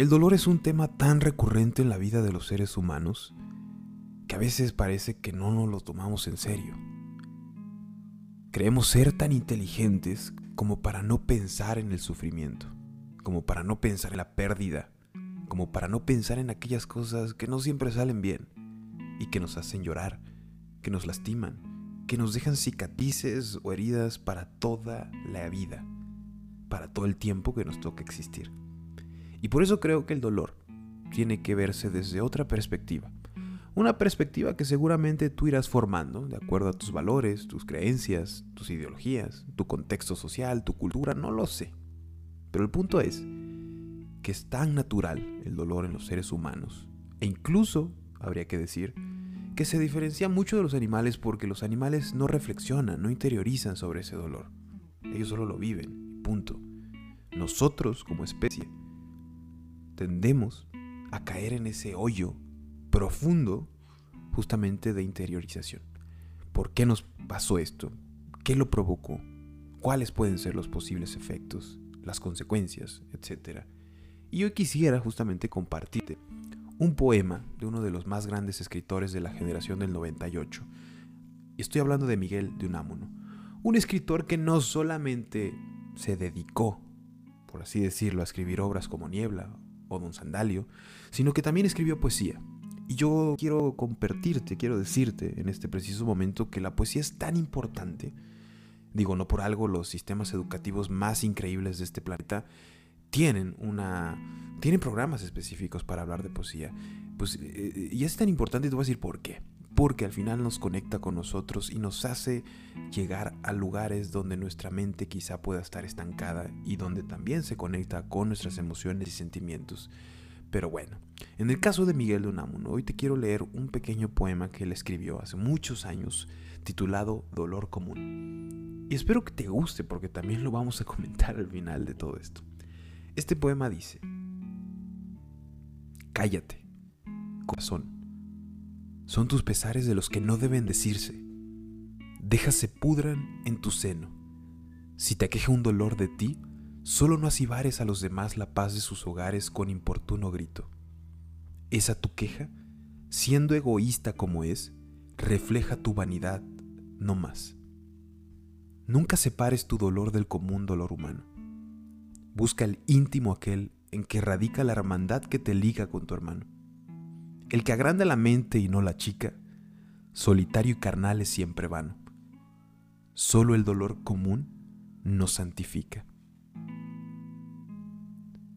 El dolor es un tema tan recurrente en la vida de los seres humanos que a veces parece que no nos lo tomamos en serio. Creemos ser tan inteligentes como para no pensar en el sufrimiento, como para no pensar en la pérdida, como para no pensar en aquellas cosas que no siempre salen bien y que nos hacen llorar, que nos lastiman, que nos dejan cicatrices o heridas para toda la vida, para todo el tiempo que nos toca existir. Y por eso creo que el dolor tiene que verse desde otra perspectiva. Una perspectiva que seguramente tú irás formando de acuerdo a tus valores, tus creencias, tus ideologías, tu contexto social, tu cultura, no lo sé. Pero el punto es que es tan natural el dolor en los seres humanos, e incluso, habría que decir, que se diferencia mucho de los animales porque los animales no reflexionan, no interiorizan sobre ese dolor. Ellos solo lo viven, punto. Nosotros, como especie, tendemos a caer en ese hoyo profundo justamente de interiorización. ¿Por qué nos pasó esto? ¿Qué lo provocó? ¿Cuáles pueden ser los posibles efectos, las consecuencias, etcétera? Y hoy quisiera justamente compartirte un poema de uno de los más grandes escritores de la generación del 98. Y estoy hablando de Miguel de Unamuno, un escritor que no solamente se dedicó, por así decirlo, a escribir obras como Niebla o Don Sandalio, sino que también escribió poesía. Y yo quiero compartirte, quiero decirte en este preciso momento que la poesía es tan importante. Digo, no por algo los sistemas educativos más increíbles de este planeta tienen una tienen programas específicos para hablar de poesía. Pues eh, y es tan importante, te voy a decir por qué. Porque al final nos conecta con nosotros y nos hace llegar a lugares donde nuestra mente quizá pueda estar estancada y donde también se conecta con nuestras emociones y sentimientos. Pero bueno, en el caso de Miguel de Unamuno, hoy te quiero leer un pequeño poema que él escribió hace muchos años titulado Dolor Común. Y espero que te guste porque también lo vamos a comentar al final de todo esto. Este poema dice, Cállate, corazón, son tus pesares de los que no deben decirse. Déjase pudran en tu seno. Si te aqueja un dolor de ti, Solo no asibares a los demás la paz de sus hogares con importuno grito. Esa tu queja, siendo egoísta como es, refleja tu vanidad, no más. Nunca separes tu dolor del común dolor humano. Busca el íntimo aquel en que radica la hermandad que te liga con tu hermano. El que agranda la mente y no la chica, solitario y carnal es siempre vano. Solo el dolor común nos santifica.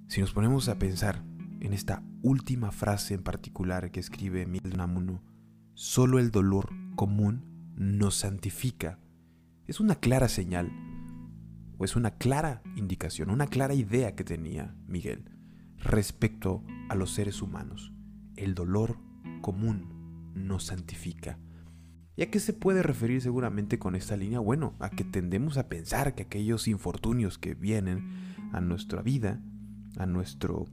Si nos ponemos a pensar en esta última frase en particular que escribe Miguel Namuno, solo el dolor común nos santifica, es una clara señal, o es una clara indicación, una clara idea que tenía Miguel respecto a los seres humanos. El dolor común nos santifica. ¿Y a qué se puede referir seguramente con esta línea? Bueno, a que tendemos a pensar que aquellos infortunios que vienen a nuestra vida a nuestro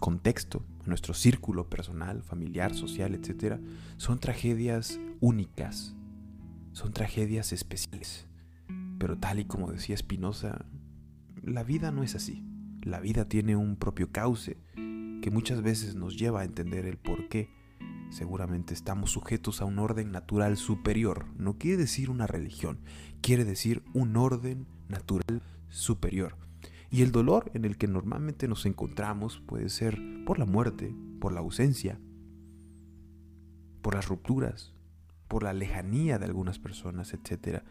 contexto, a nuestro círculo personal, familiar, social, etc., son tragedias únicas, son tragedias especiales. Pero tal y como decía Spinoza, la vida no es así. La vida tiene un propio cauce que muchas veces nos lleva a entender el por qué. Seguramente estamos sujetos a un orden natural superior. No quiere decir una religión, quiere decir un orden natural superior. Y el dolor en el que normalmente nos encontramos puede ser por la muerte, por la ausencia, por las rupturas, por la lejanía de algunas personas, etc.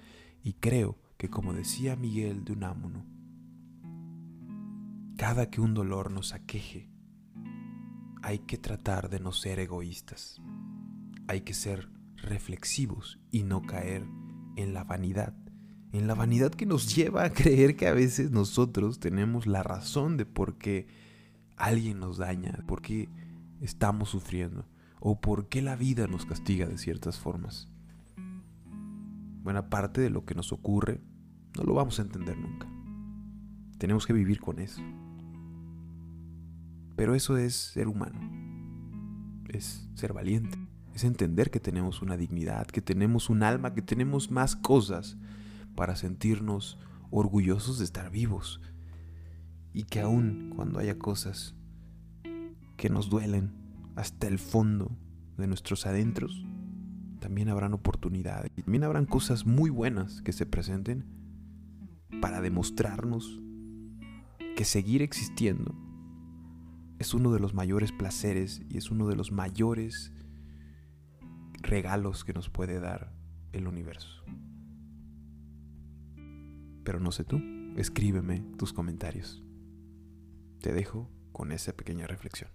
Y creo que como decía Miguel de Unamuno, cada que un dolor nos aqueje, hay que tratar de no ser egoístas. Hay que ser reflexivos y no caer en la vanidad en la vanidad que nos lleva a creer que a veces nosotros tenemos la razón de por qué alguien nos daña, por qué estamos sufriendo o por qué la vida nos castiga de ciertas formas. Buena parte de lo que nos ocurre no lo vamos a entender nunca. Tenemos que vivir con eso. Pero eso es ser humano. Es ser valiente. Es entender que tenemos una dignidad, que tenemos un alma, que tenemos más cosas para sentirnos orgullosos de estar vivos y que aún cuando haya cosas que nos duelen hasta el fondo de nuestros adentros, también habrán oportunidades también habrán cosas muy buenas que se presenten para demostrarnos que seguir existiendo es uno de los mayores placeres y es uno de los mayores regalos que nos puede dar el universo. Pero no sé tú, escríbeme tus comentarios. Te dejo con esa pequeña reflexión.